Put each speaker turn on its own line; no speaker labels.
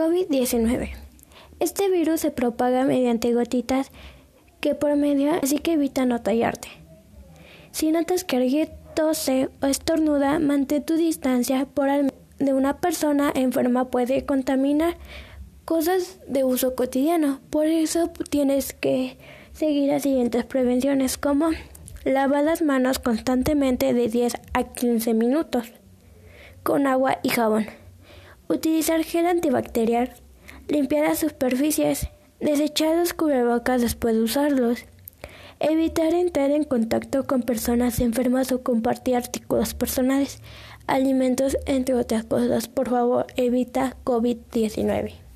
COVID-19. Este virus se propaga mediante gotitas que por medio, así que evita no tallarte. Si notas que alguien tose o estornuda, mantén tu distancia por al de una persona enferma puede contaminar cosas de uso cotidiano. Por eso tienes que seguir las siguientes prevenciones como lavar las manos constantemente de 10 a 15 minutos con agua y jabón. Utilizar gel antibacterial. Limpiar las superficies. Desechar los cubrebocas después de usarlos. Evitar entrar en contacto con personas enfermas o compartir artículos personales, alimentos, entre otras cosas. Por favor, evita COVID-19.